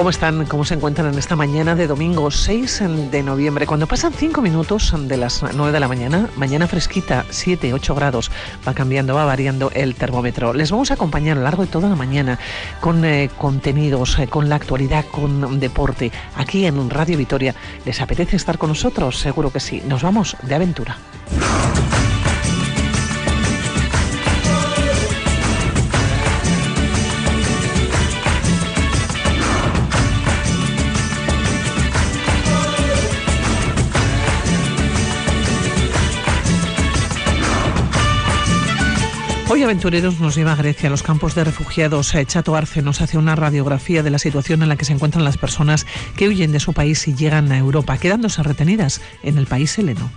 ¿Cómo están? ¿Cómo se encuentran en esta mañana de domingo 6 de noviembre? Cuando pasan 5 minutos de las 9 de la mañana, mañana fresquita, 7, 8 grados, va cambiando, va variando el termómetro. Les vamos a acompañar a lo largo de toda la mañana con eh, contenidos, eh, con la actualidad, con deporte. Aquí en Radio Vitoria, ¿les apetece estar con nosotros? Seguro que sí. Nos vamos de aventura. Hoy Aventureros nos lleva a Grecia, a los campos de refugiados. Eh, Chato Arce nos hace una radiografía de la situación en la que se encuentran las personas que huyen de su país y llegan a Europa, quedándose retenidas en el país heleno.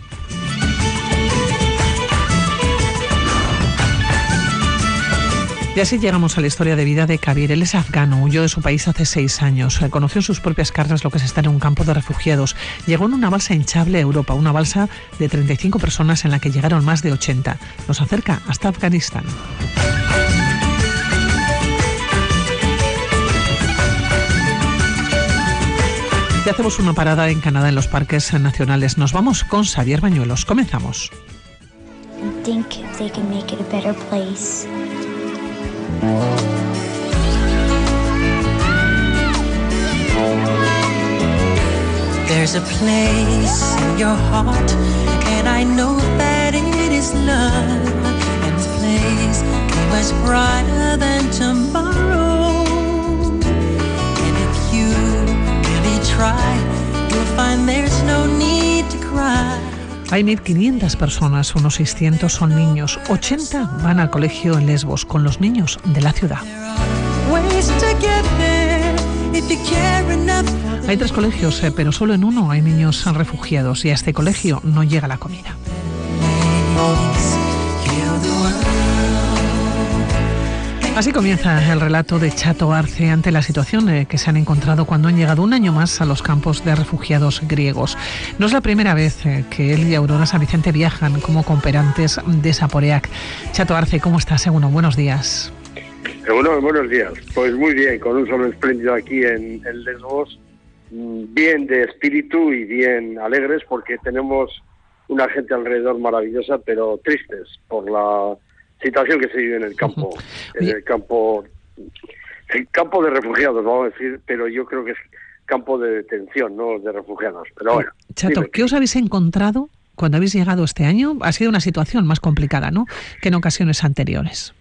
Y así llegamos a la historia de vida de Kabir. Él es afgano, huyó de su país hace seis años. Conoció en sus propias carnes lo que es estar en un campo de refugiados. Llegó en una balsa hinchable a Europa, una balsa de 35 personas en la que llegaron más de 80. Nos acerca hasta Afganistán. Y hacemos una parada en Canadá en los parques nacionales. Nos vamos con Xavier Bañuelos. Comenzamos. There's a place in your heart, and I know that it is love. And this place is much brighter than tomorrow. And if you really try, you'll find there's no need to cry. Hay 1.500 personas, unos 600 son niños, 80 van al colegio en Lesbos con los niños de la ciudad. Hay tres colegios, eh, pero solo en uno hay niños refugiados y a este colegio no llega la comida. Así comienza el relato de Chato Arce ante la situación eh, que se han encontrado cuando han llegado un año más a los campos de refugiados griegos. No es la primera vez eh, que él y Aurora San Vicente viajan como cooperantes de Saporeac. Chato Arce, ¿cómo estás? Según buenos días. Bueno, buenos días. Pues muy bien, con un sol espléndido aquí en, en Lesbos, mm, bien de espíritu y bien alegres porque tenemos una gente alrededor maravillosa, pero tristes por la situación que se vive en el campo, en el campo, el campo de refugiados, vamos a decir, pero yo creo que es campo de detención, no de refugiados. Pero bueno. Chato, ¿qué os habéis encontrado cuando habéis llegado este año? Ha sido una situación más complicada, ¿no? Que en ocasiones anteriores.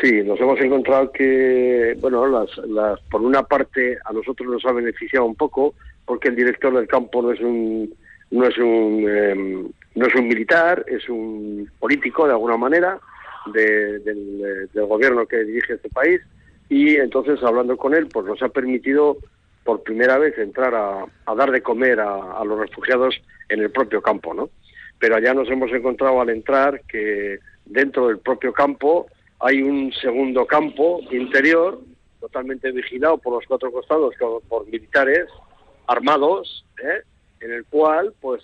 Sí, nos hemos encontrado que, bueno, las, las, por una parte a nosotros nos ha beneficiado un poco porque el director del campo no es un no es un em, no es un militar, es un político de alguna manera del, gobierno que dirige este país y entonces hablando con él pues nos ha permitido por primera vez entrar a, dar de comer a, los refugiados en el propio campo, ¿no? Pero allá nos hemos encontrado al entrar que dentro del propio campo hay un segundo campo interior totalmente vigilado por los cuatro costados por militares armados, ¿eh? En el cual pues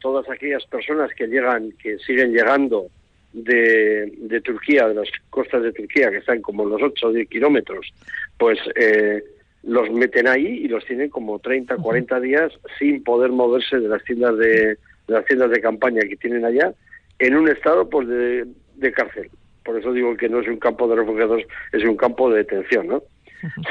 todas aquellas personas que llegan, que siguen llegando de, de Turquía, de las costas de Turquía, que están como los 8 o 10 kilómetros, pues eh, los meten ahí y los tienen como 30, 40 días sin poder moverse de las tiendas de, de las tiendas de campaña que tienen allá, en un estado pues de, de cárcel. Por eso digo que no es un campo de refugiados, es un campo de detención, ¿no?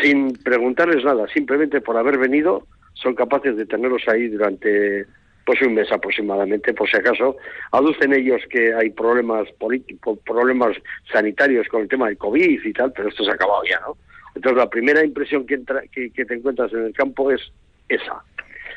Sin preguntarles nada, simplemente por haber venido, son capaces de tenerlos ahí durante pues un mes aproximadamente, por si acaso. Aducen ellos que hay problemas políticos, problemas sanitarios con el tema del COVID y tal, pero esto se ha acabado ya, ¿no? Entonces la primera impresión que, que, te encuentras en el campo es esa,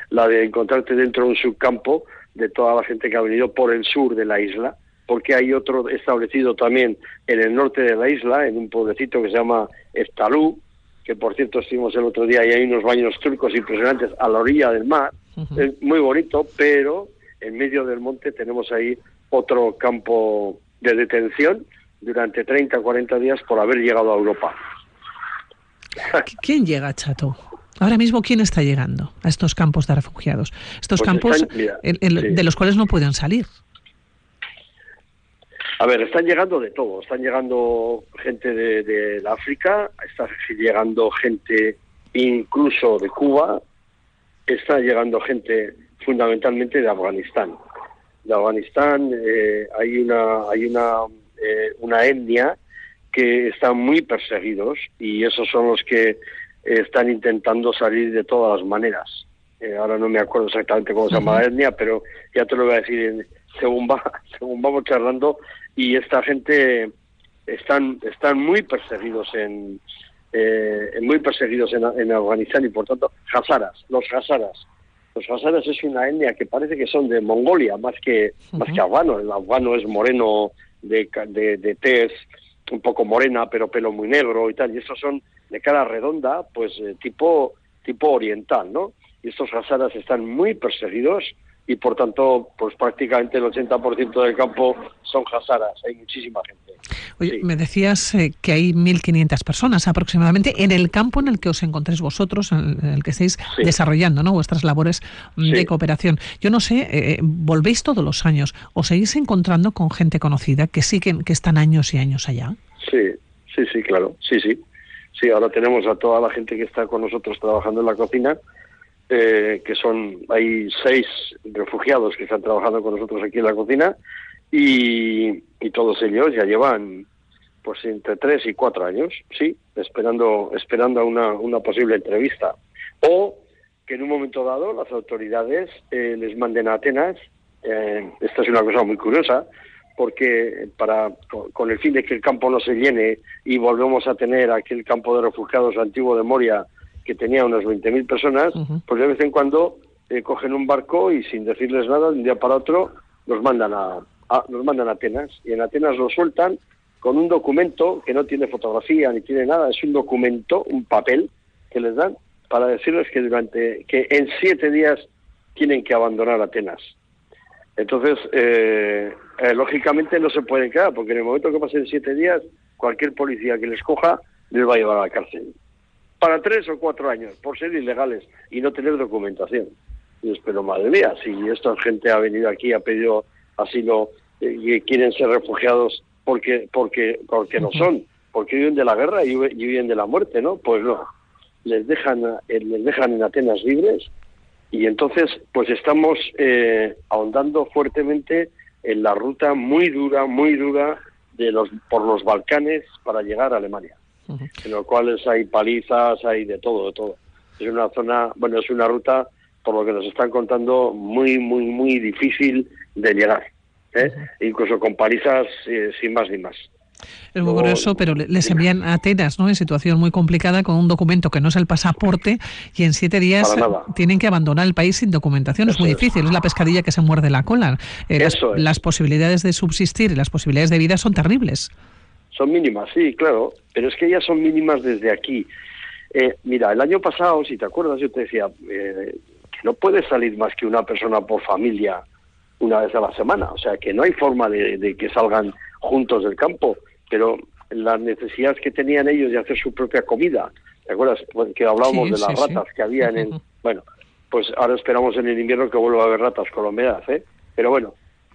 la de encontrarte dentro de un subcampo de toda la gente que ha venido por el sur de la isla, porque hay otro establecido también en el norte de la isla, en un pueblecito que se llama Estalú, que por cierto estuvimos el otro día y hay unos baños turcos impresionantes a la orilla del mar, es muy bonito, pero en medio del monte tenemos ahí otro campo de detención durante 30 o 40 días por haber llegado a Europa. ¿Quién llega, Chato? Ahora mismo, ¿quién está llegando a estos campos de refugiados? Estos pues campos de los cuales no pueden salir. A ver, están llegando de todo. Están llegando gente de, África, está llegando gente incluso de Cuba, está llegando gente fundamentalmente de Afganistán. De Afganistán eh, hay una hay una eh, una etnia que están muy perseguidos y esos son los que están intentando salir de todas las maneras. Eh, ahora no me acuerdo exactamente cómo se llama la etnia, pero ya te lo voy a decir según va según vamos charlando y esta gente están están muy perseguidos en eh, muy perseguidos en, Afganistán y por tanto hazaras los hazaras los hazaras es una etnia que parece que son de Mongolia más que más que afgano. El afgano es moreno de, de, de tez un poco morena pero pelo muy negro y tal. Y estos son de cara redonda pues eh, tipo tipo oriental no y estos hazaras están muy perseguidos y por tanto, pues prácticamente el 80% del campo son hazaras, hay muchísima gente. Oye, me decías eh, que hay 1.500 personas aproximadamente en el campo en el que os encontréis vosotros, en el, que estáis desarrollando ¿no? vuestras labores de cooperación. Yo no sé, eh, volvéis todos los años, ¿os seguís encontrando con gente conocida que siguen, que están años y años allá? Sí, sí, sí, claro, sí, sí. Sí, ahora tenemos a toda la gente que está con nosotros trabajando en la cocina, eh, que son, hay seis refugiados que están trabajando con nosotros aquí en la cocina y, todos ellos ya llevan pues entre tres y cuatro años, sí, esperando, esperando a una, una posible entrevista. O que en un momento dado las autoridades eh, les manden a Atenas, eh, esta es una cosa muy curiosa, porque para con el fin de que el campo no se llene y volvemos a tener aquel campo de refugiados antiguo de Moria que tenía unas 20.000 personas, pues de vez en cuando eh, cogen un barco y sin decirles nada, de un día para otro, los mandan a, los mandan a Atenas. Y en Atenas lo sueltan con un documento que no tiene fotografía ni tiene nada, es un documento, un papel que les dan para decirles que durante que en siete días tienen que abandonar Atenas. Entonces, eh, eh, lógicamente no se pueden quedar, porque en el momento que pasen siete días, cualquier policía que les coja les va a llevar a la cárcel para tres o cuatro años por ser ilegales y no tener documentación. Y espero, madre mía, si esta gente ha venido aquí, ha pedido asilo eh, y quieren ser refugiados porque porque porque no son, porque viven de la guerra y, viven de la muerte, ¿no? Pues no, les dejan eh, les dejan en Atenas libres y entonces pues estamos eh, ahondando fuertemente en la ruta muy dura, muy dura de los por los Balcanes para llegar a Alemania en los cuales hay palizas, hay de todo, de todo. Es una zona, bueno, es una ruta, por lo que nos están contando, muy, muy, muy difícil de llegar. ¿eh? Incluso con palizas eh, sin más ni más. Es muy curioso, pero les envían a Atenas, ¿no? En situación muy complicada con un documento que no es el pasaporte y en siete días tienen que abandonar el país sin documentación. es muy difícil, es. la pescadilla que se muerde la cola. Eh, las, las, posibilidades de subsistir y las posibilidades de vida son terribles. Son mínimas, sí, claro, pero es que ellas son mínimas desde aquí. Eh, mira, el año pasado, si te acuerdas, yo te decía eh, que no puede salir más que una persona por familia una vez a la semana, o sea, que no hay forma de, que salgan juntos del campo, pero las necesidades que tenían ellos de hacer su propia comida, ¿te acuerdas? Pues que hablábamos de las ratas que había en el... Bueno, pues ahora esperamos en el invierno que vuelva a haber ratas humedad, ¿eh? Pero bueno,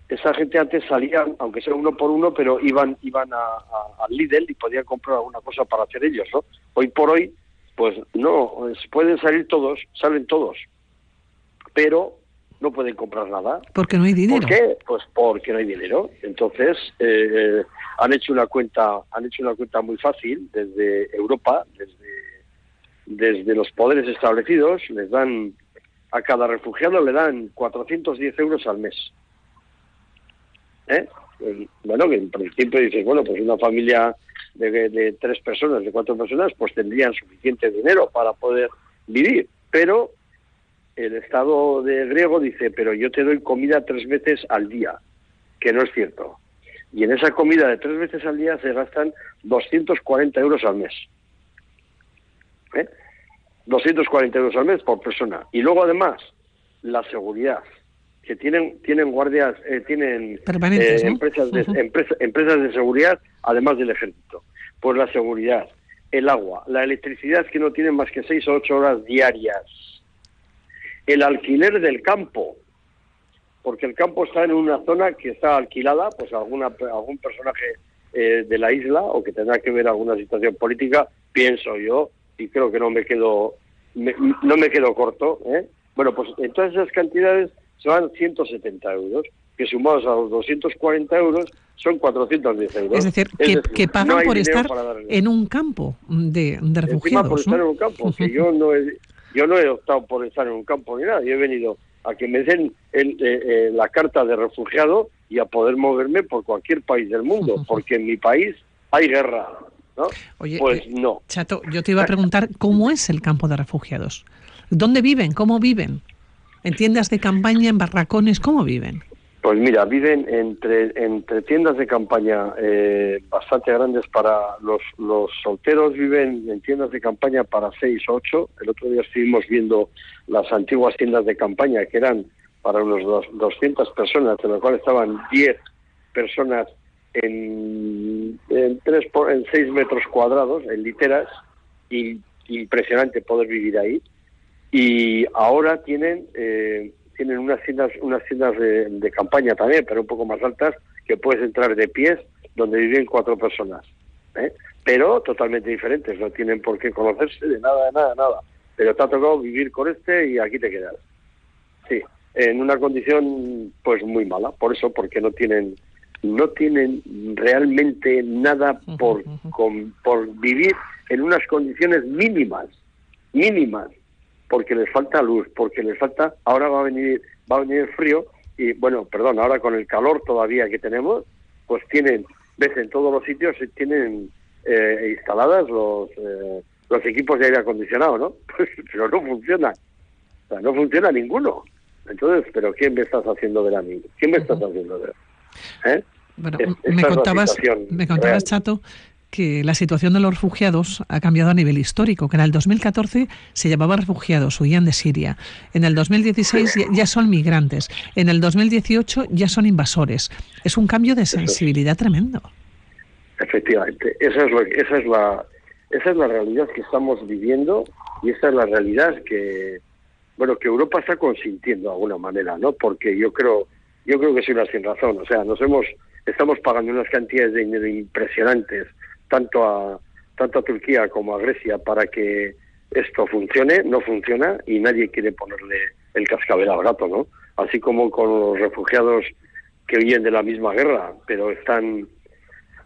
esa gente antes salía, aunque sea uno por uno, pero iban iban al Lidl y podían comprar alguna cosa para hacer ellos, ¿no? Hoy por hoy, pues no, pueden salir todos, salen todos, pero no pueden comprar nada. Porque no hay dinero. ¿Por qué? Pues porque no hay dinero. Entonces eh, han hecho una cuenta, han hecho una cuenta muy fácil desde Europa, desde desde los poderes establecidos, les dan a cada refugiado le dan 410 euros al mes. ¿Eh? Bueno, que en principio dices, bueno, pues una familia de, tres personas, de cuatro personas, pues tendrían suficiente dinero para poder vivir. Pero el Estado de griego dice, pero yo te doy comida tres veces al día, que no es cierto. Y en esa comida de tres veces al día se gastan 240 euros al mes. ¿Eh? 240 euros al mes por persona. Y luego además, la seguridad que tienen tienen guardias eh, tienen eh, empresas de empresas de seguridad además del ejército pues la seguridad el agua la electricidad que no tienen más que seis o ocho horas diarias el alquiler del campo porque el campo está en una zona que está alquilada pues alguna algún personaje eh, de la isla o que tendrá que ver alguna situación política pienso yo y creo que no me quedo no me quedo corto. ¿eh? Bueno, pues en todas esas cantidades se van 170 euros, que sumados a los 240 euros son 410 euros. Es decir, que, pagan por estar en un campo de, de refugiados. por estar en un campo, que yo no he, yo no he optado por estar en un campo ni nada, yo he venido a que me den el, eh, eh, la carta de refugiado y a poder moverme por cualquier país del mundo, porque en mi país hay guerra. ¿no? Oye, pues eh, no. Chato, yo te iba a preguntar cómo es el campo de refugiados. ¿Dónde viven? ¿Cómo viven? ¿En tiendas de campaña, en barracones? ¿Cómo viven? Pues mira, viven entre, entre tiendas de campaña eh, bastante grandes para los, los solteros, viven en tiendas de campaña para seis o ocho. El otro día estuvimos viendo las antiguas tiendas de campaña que eran para unos dos, 200 personas, de las cuales estaban 10 personas en, en, tres en 6 metros cuadrados, en literas, impresionante poder vivir ahí. Y ahora tienen eh, tienen unas tiendas, unas tiendas de, campaña también, pero un poco más altas, que puedes entrar de pies, donde viven cuatro personas. ¿eh? Pero totalmente diferentes, no tienen por qué conocerse de nada, de nada, nada. Pero te ha tocado vivir con este y aquí te quedas. Sí, en una condición pues muy mala, por eso, porque no tienen no tienen realmente nada por, por vivir en unas condiciones mínimas, mínimas porque les falta luz, porque les falta, ahora va a venir, va a venir el frío y bueno, perdón, ahora con el calor todavía que tenemos, pues tienen, ves en todos los sitios tienen eh, instaladas los eh, los equipos de aire acondicionado, ¿no? Pues, pero no funciona, o sea, no funciona ninguno. Entonces, pero ¿quién me estás haciendo ver a mí? ¿Quién me estás haciendo ver? ¿Eh? Bueno, me contabas, me contabas, Chato, que la situación de los refugiados ha cambiado a nivel histórico, que en el 2014 se llamaba refugiados, huían de Siria. En el 2016 ya son migrantes. En el 2018 ya son invasores. Es un cambio de sensibilidad tremendo. Efectivamente, esa es, esa es la esa es la realidad que estamos viviendo y esa es la realidad que bueno que Europa está consintiendo de alguna manera, ¿no? Porque yo creo yo creo que sí una sin razón, o sea, nos hemos estamos pagando unas cantidades de dinero impresionantes tanto a tanto a Turquía como a Grecia para que esto funcione, no funciona y nadie quiere ponerle el cascabel al gato, ¿no? Así como con los refugiados que huyen de la misma guerra, pero están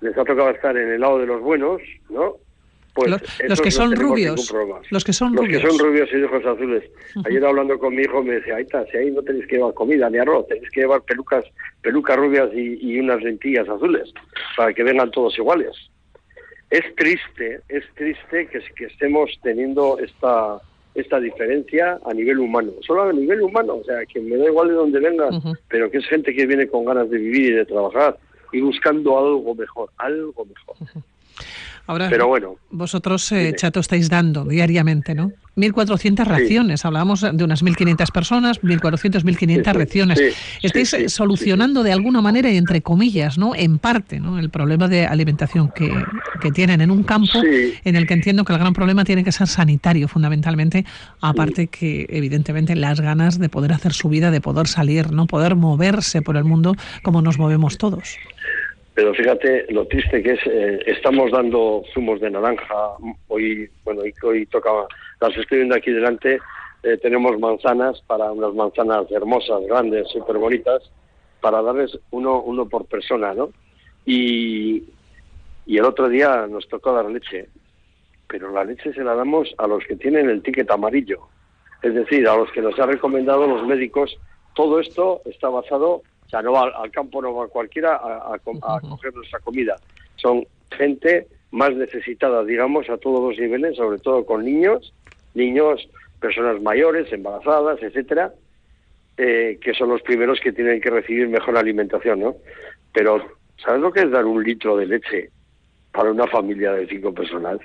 les ha tocado estar en el lado de los buenos, ¿no? Pues los, que son rubios, los que son rubios, los que son rubios y ojos azules. Ayer hablando con mi hijo me decía, ahí está, si ahí no tenéis que llevar comida ni arroz, tenéis que llevar pelucas, pelucas rubias y, y unas lentillas azules para que vengan todos iguales es triste, es triste que, que estemos teniendo esta esta diferencia a nivel humano, solo a nivel humano, o sea, que me da igual de dónde vengan, pero que es gente que viene con ganas de vivir y de trabajar y buscando algo mejor, algo mejor. Ahora, Pero bueno, vosotros, eh, Chato, estáis dando diariamente, ¿no? 1.400 raciones, hablábamos de unas 1.500 personas, 1.400, 1.500 raciones. estáis solucionando de alguna manera y entre comillas, ¿no? En parte, ¿no? El problema de alimentación que, que tienen en un campo en el que entiendo que el gran problema tiene que ser sanitario, fundamentalmente, aparte que, evidentemente, las ganas de poder hacer su vida, de poder salir, ¿no? Poder moverse por el mundo como nos movemos todos. Pero fíjate lo triste que es, eh, estamos dando zumos de naranja, hoy, bueno, hoy, las estoy viendo aquí delante, eh, tenemos manzanas para unas manzanas hermosas, grandes, súper bonitas, para darles uno, uno por persona, ¿no? Y, y el otro día nos tocó dar leche, pero la leche se la damos a los que tienen el ticket amarillo, es decir, a los que nos han recomendado los médicos. Todo esto está basado sea, no va al campo, no va cualquiera a, coger nuestra comida. Son gente más necesitada, digamos, a todos los niveles, sobre todo con niños, niños, personas mayores, embarazadas, etcétera, eh, que son los primeros que tienen que recibir mejor alimentación, ¿no? Pero, ¿sabes lo que es dar un litro de leche para una familia de cinco personas?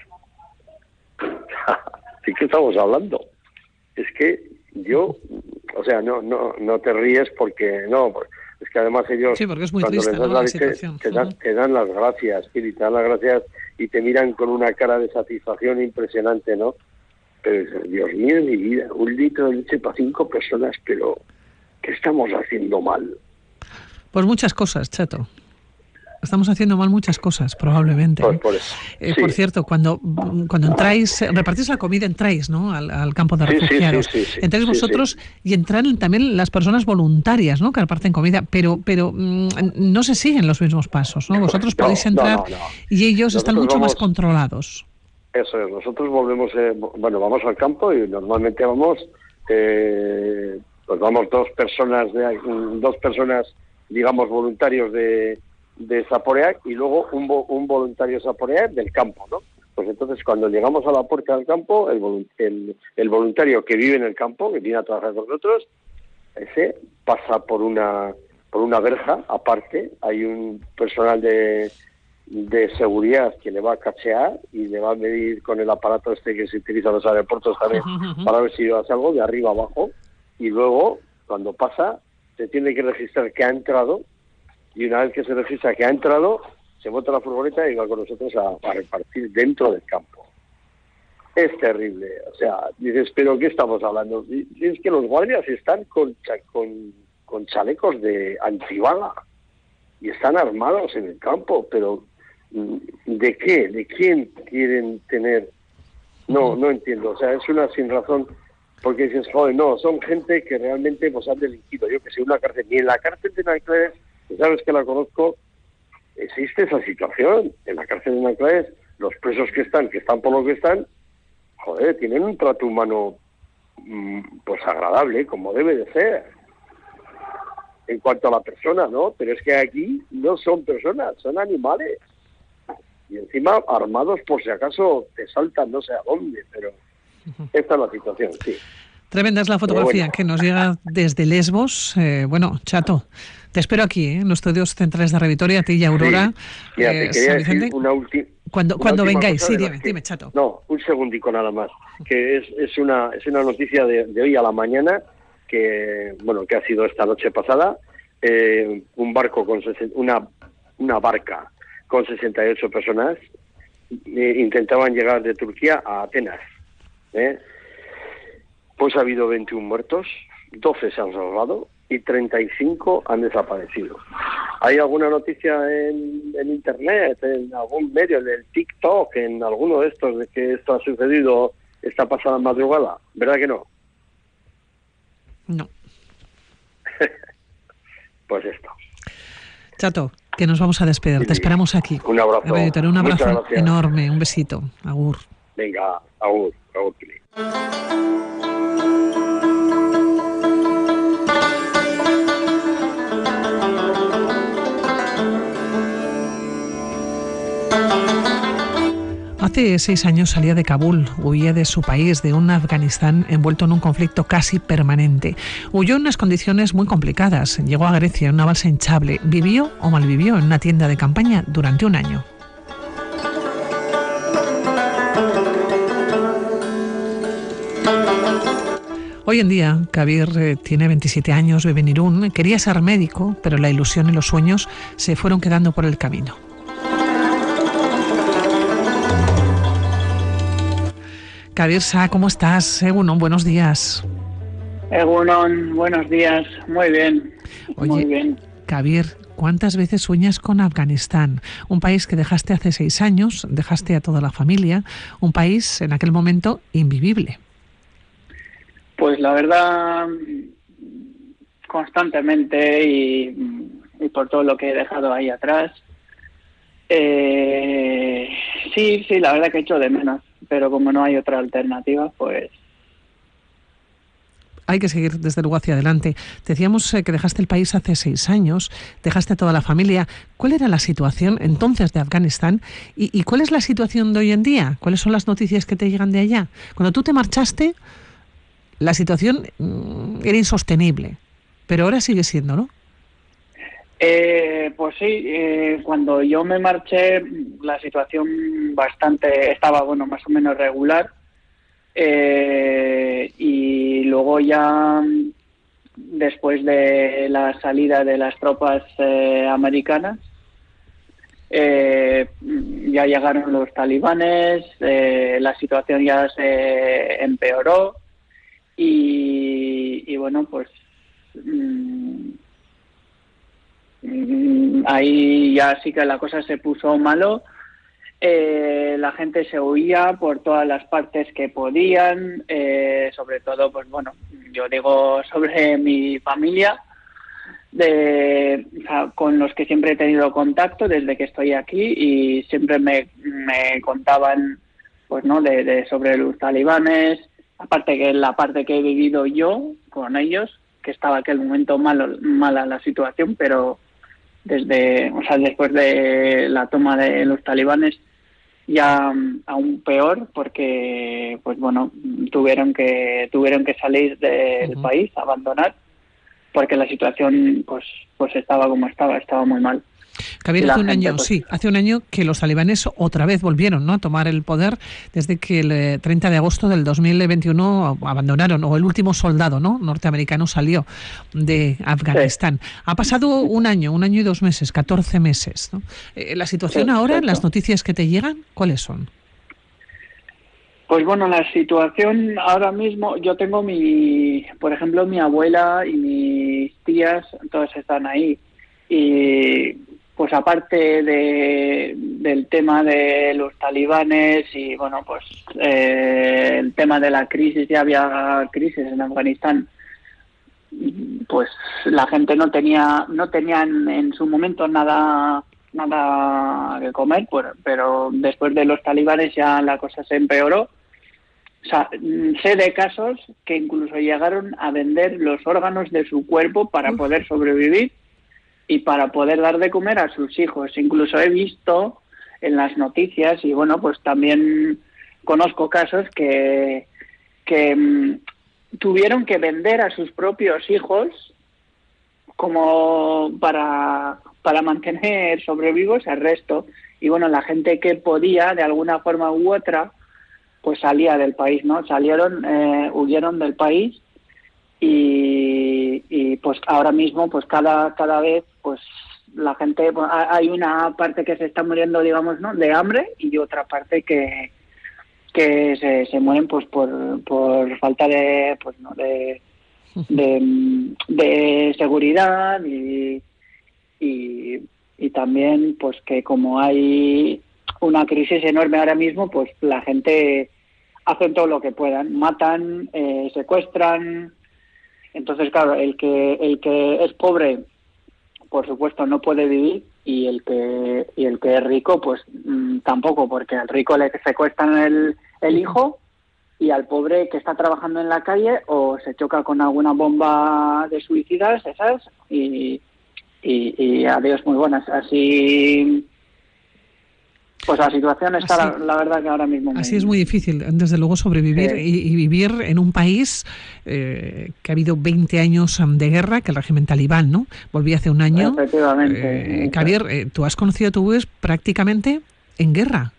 ¿De qué estamos hablando? Es que yo, o sea, no, no, no te ríes porque no, es que además ellos cuando les das la, leche te, dan, las gracias, y te dan las gracias y te miran con una cara de satisfacción impresionante, ¿no? Pero Dios mío, mi vida, un litro de leche para cinco personas, pero ¿qué estamos haciendo mal? Pues muchas cosas, Chato. Estamos haciendo mal muchas cosas, probablemente. Por, eso. Eh, por cierto, cuando, cuando entráis, repartís la comida, entráis ¿no? al, campo de refugiados. entráis vosotros y entran también las personas voluntarias ¿no? que reparten comida, pero, pero mm, no se siguen los mismos pasos. ¿no? Vosotros podéis entrar y ellos están mucho más controlados. Eso es, nosotros volvemos, eh, bueno, vamos al campo y normalmente vamos, eh, pues vamos dos personas, de, dos personas, digamos, voluntarios de, de Zaporeac y luego un, un voluntario Zaporeac del campo, ¿no? Pues entonces cuando llegamos a la puerta del campo, el, el, el, voluntario que vive en el campo, que viene a trabajar con nosotros, ese pasa por una por una verja aparte, hay un personal de, de seguridad que le va a cachear y le va a medir con el aparato este que se utiliza en los aeropuertos también para ver si hace algo de arriba abajo y luego cuando pasa se tiene que registrar que ha entrado y una vez que se registra que ha entrado, se monta la furgoneta y va con nosotros a, repartir dentro del campo. Es terrible. O sea, dices, ¿pero qué estamos hablando? Y, es que los guardias están con, con, con chalecos de antibala y están armados en el campo, pero mm, ¿de qué? ¿De quién quieren tener? No, no entiendo. O sea, es una sin razón porque dices, joder, no, son gente que realmente pues han delinquido. Yo que sé, una cárcel, ni en la cárcel de Nanclares sabes que la conozco, existe esa situación. En la cárcel de Nanclares, los presos que están, que están por lo que están, joder, tienen un trato humano mm, pues agradable, como debe de ser. En cuanto a la persona, ¿no? Pero es que aquí no son personas, son animales. Y encima armados por si acaso te saltan no sé a dónde, pero esta es la situación, sí. Tremenda es la fotografía que nos llega desde Lesbos. Eh, bueno, Chato, te espero aquí, ¿eh? en los estudios centrales de Revitoria, a ti y Aurora. Eh, una última. Cuando, cuando vengáis, sí, dime, Chato. No, un segundico nada más. Que es, es, una, es una noticia de, hoy a la mañana, que bueno que ha sido esta noche pasada. Eh, un barco con una, una barca con 68 personas intentaban llegar de Turquía a Atenas. Pues ha habido 21 muertos, 12 se han salvado y 35 han desaparecido. ¿Hay alguna noticia en, Internet, en algún medio, en el TikTok, en alguno de estos, de que esto ha sucedido esta pasada madrugada? ¿Verdad que no? No. pues esto. Chato, que nos vamos a despedir. Te esperamos aquí. Un abrazo. Un abrazo enorme. Un besito. Agur. Venga, agur. Agur. Hace seis años salía de Kabul, huía de su país, de un Afganistán envuelto en un conflicto casi permanente. Huyó en unas condiciones muy complicadas. Llegó a Grecia en una balsa hinchable. Vivió o malvivió en una tienda de campaña durante un año. Hoy en día, Kabir eh, tiene 27 años, vive en Irún, quería ser médico, pero la ilusión y los sueños se fueron quedando por el camino. Kabir Sa, ¿cómo estás? Egunon, buenos días. Egunon, buenos días. Muy bien. muy bien. Kabir, ¿cuántas veces sueñas con Afganistán? Un país que dejaste hace seis años, dejaste a toda la familia, un país en aquel momento invivible. Pues la verdad, constantemente y, por todo lo que he dejado ahí atrás, eh, sí, sí, la verdad que he hecho de menos pero como no hay otra alternativa, pues hay que seguir desde luego hacia adelante. Decíamos eh, que dejaste el país hace seis años, dejaste a toda la familia. ¿Cuál era la situación entonces de Afganistán y, cuál es la situación de hoy en día? ¿Cuáles son las noticias que te llegan de allá? Cuando tú te marchaste, la situación mm, era insostenible, pero ahora sigue siendo, ¿no? Eh, pues sí, eh, cuando yo me marché la situación bastante estaba bueno más o menos regular. Eh, y luego ya después de la salida de las tropas americanas ya llegaron los talibanes, la situación ya se empeoró. Y, bueno pues mm, ahí ya sí que la cosa se puso malo. Eh, la gente se huía por todas las partes que podían, eh, sobre todo, pues bueno, yo digo sobre mi familia, de, con los que siempre he tenido contacto desde que estoy aquí y siempre me, me contaban, pues no, de, sobre los talibanes, aparte que la parte que he vivido yo con ellos, que estaba aquel momento malo, mala la situación, pero desde, o sea, después de la toma de los talibanes ya aún peor porque pues bueno tuvieron que tuvieron que salir del país abandonar porque la situación pues pues estaba como estaba estaba muy mal Javier, hace un año, pues sí, hace un año que los talibanes otra vez volvieron ¿no? a tomar el poder desde que el 30 eh, de agosto del 2021 abandonaron, o el último soldado ¿no? norteamericano salió de Afganistán. Ha pasado un año, un año y dos meses, 14 meses. ¿no? Eh, la situación ahora, las noticias que te llegan, ¿cuáles son? Pues bueno, la situación ahora mismo, yo tengo mi, por ejemplo, mi abuela y mis tías, todas están ahí. Y pues aparte de, del tema de los talibanes y bueno, pues eh, el tema de la crisis, ya había crisis en Afganistán, pues la gente no tenía, no tenían en su momento nada nada que comer, pero después de los talibanes ya la cosa se empeoró. O sea, sé de casos que incluso llegaron a vender los órganos de su cuerpo para poder sobrevivir y para poder dar de comer a sus hijos. Incluso he visto en las noticias y bueno, pues también conozco casos que, que mm, tuvieron que vender a sus propios hijos como para, para mantener sobrevivos al resto. Y bueno, la gente que podía, de alguna forma u otra, pues salía del país, ¿no? Salieron, eh, huyeron del país y, pues ahora mismo, pues cada, cada vez, pues la gente, pues, hay una parte que se está muriendo, digamos, ¿no? De hambre y otra parte que, que se, se mueren pues por, por falta de, pues, ¿no? de, de, seguridad y, y, y también pues que como hay una crisis enorme ahora mismo, pues la gente hacen todo lo que puedan, matan, eh, secuestran. Entonces, claro, el que el que es pobre, por supuesto, no puede vivir y el que y el que es rico, pues mm, tampoco, porque al rico le secuestran el, el hijo y al pobre que está trabajando en la calle o se choca con alguna bomba de suicidas, esas, y, y, y adiós muy buenas. Así pues la situación está, la, verdad, que ahora mismo. Así es muy difícil, desde luego, sobrevivir y, vivir en un país eh, que ha habido 20 años de guerra, que el régimen talibán, ¿no? Volví hace un año. Efectivamente. Eh, Javier, eh, tú has conocido tu vez prácticamente en guerra.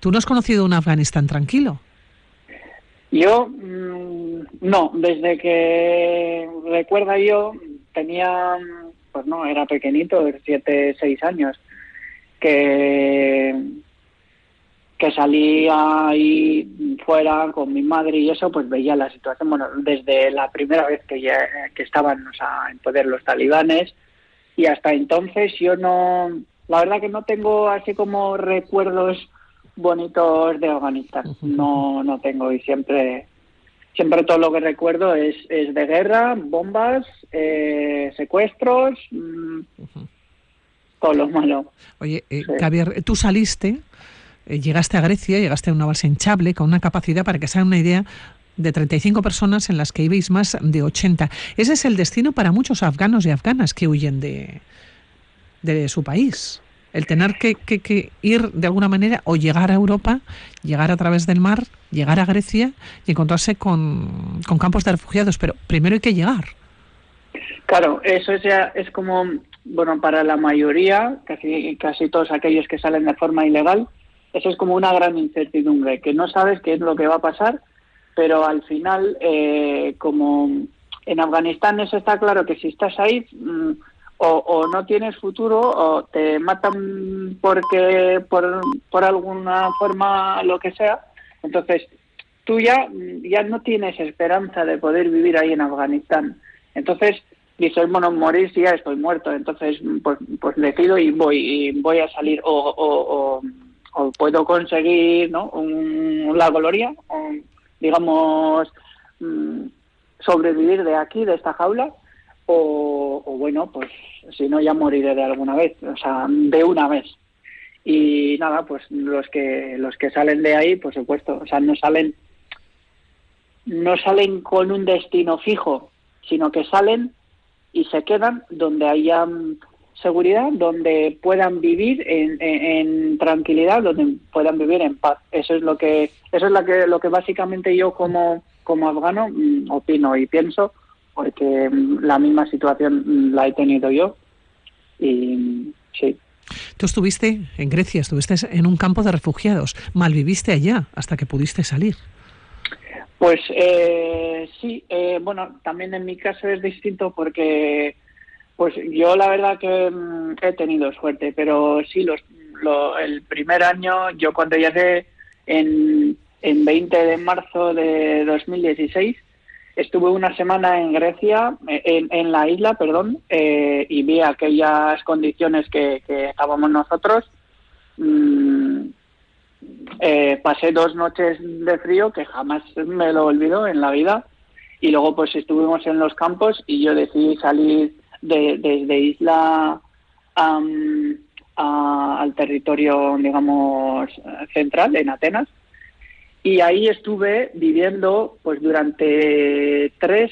¿Tú no has conocido un Afganistán tranquilo? Yo, mm, no, desde que recuerda yo, tenía, pues no, era pequeñito, de 7, 6 años que, que salía ahí fuera con mi madre y eso, pues veía la situación, bueno, desde la primera vez que, ya, que estaban en poder los talibanes. Y hasta entonces yo no, la verdad que no tengo así como recuerdos bonitos de Afganistán, no, no tengo. Y siempre siempre todo lo que recuerdo es, es de guerra, bombas, eh, secuestros, mm, lo malo. Oye, eh, Javier, tú saliste, eh, llegaste a Grecia, llegaste a una base hinchable con una capacidad, para que se hagan una idea, de 35 personas en las que ibais más de 80. Ese es el destino para muchos afganos y afganas que huyen de, de su país. El tener que, que, ir de alguna manera o llegar a Europa, llegar a través del mar, llegar a Grecia y encontrarse con, con campos de refugiados. Pero primero hay que llegar. Claro, eso ya es como bueno, para la mayoría, casi, casi todos aquellos que salen de forma ilegal, eso es como una gran incertidumbre, que no sabes qué es lo que va a pasar, pero al final, eh, como en Afganistán eso está claro que si estás ahí mm, o, no tienes futuro o te matan porque por, por alguna forma lo que sea, entonces tú ya, ya no tienes esperanza de poder vivir ahí en Afganistán. Entonces, dices, bueno, morir si ya estoy muerto, entonces pues, pues decido y voy, y voy a salir o, o, puedo conseguir ¿no? Un, la gloria, o, digamos, mm, sobrevivir de aquí, de esta jaula, o, bueno, pues si no ya moriré de alguna vez, o sea, de una vez. Y nada, pues los que los que salen de ahí, por supuesto, o sea, no salen no salen con un destino fijo, sino que salen y se quedan donde haya seguridad, donde puedan vivir en, tranquilidad, donde puedan vivir en paz. Eso es lo que eso es lo que lo que básicamente yo como como afgano mm, opino y pienso, porque mm, la misma situación mm, la he tenido yo y sí. Tú estuviste en Grecia, estuviste en un campo de refugiados, malviviste allá hasta que pudiste salir. Pues eh, sí, eh, bueno, también en mi caso es distinto porque pues yo la verdad que mm, he tenido suerte, pero sí, los, el primer año, yo cuando llegué en, en 20 de marzo de 2016, estuve una semana en Grecia, en, en la isla, perdón, eh, y vi aquellas condiciones que, que estábamos nosotros. Mm, eh, pasé dos noches de frío que jamás me lo olvido en la vida. Y luego pues estuvimos en los campos y yo decidí salir de, desde isla al territorio digamos central en Atenas. Y ahí estuve viviendo pues durante tres